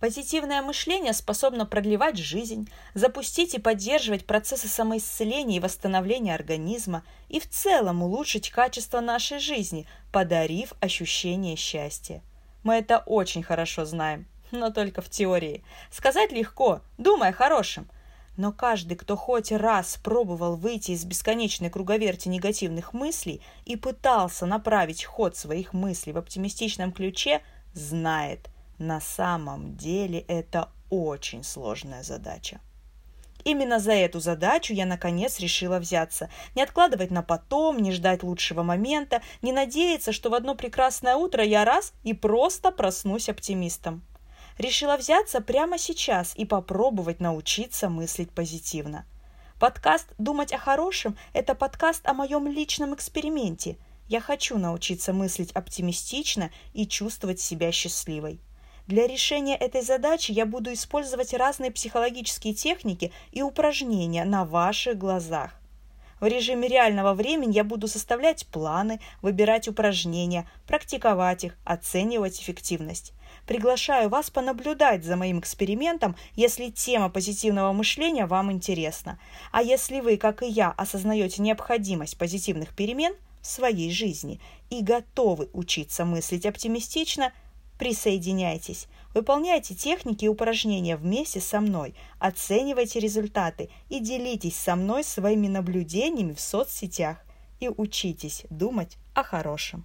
Позитивное мышление способно продлевать жизнь, запустить и поддерживать процессы самоисцеления и восстановления организма и в целом улучшить качество нашей жизни, подарив ощущение счастья. Мы это очень хорошо знаем, но только в теории. Сказать легко, думая хорошим. Но каждый, кто хоть раз пробовал выйти из бесконечной круговерти негативных мыслей и пытался направить ход своих мыслей в оптимистичном ключе, знает – на самом деле это очень сложная задача. Именно за эту задачу я наконец решила взяться. Не откладывать на потом, не ждать лучшего момента, не надеяться, что в одно прекрасное утро я раз и просто проснусь оптимистом. Решила взяться прямо сейчас и попробовать научиться мыслить позитивно. Подкаст «Думать о хорошем» – это подкаст о моем личном эксперименте. Я хочу научиться мыслить оптимистично и чувствовать себя счастливой. Для решения этой задачи я буду использовать разные психологические техники и упражнения на ваших глазах. В режиме реального времени я буду составлять планы, выбирать упражнения, практиковать их, оценивать эффективность. Приглашаю вас понаблюдать за моим экспериментом, если тема позитивного мышления вам интересна. А если вы, как и я, осознаете необходимость позитивных перемен в своей жизни и готовы учиться мыслить оптимистично – Присоединяйтесь, выполняйте техники и упражнения вместе со мной, оценивайте результаты и делитесь со мной своими наблюдениями в соцсетях. И учитесь думать о хорошем.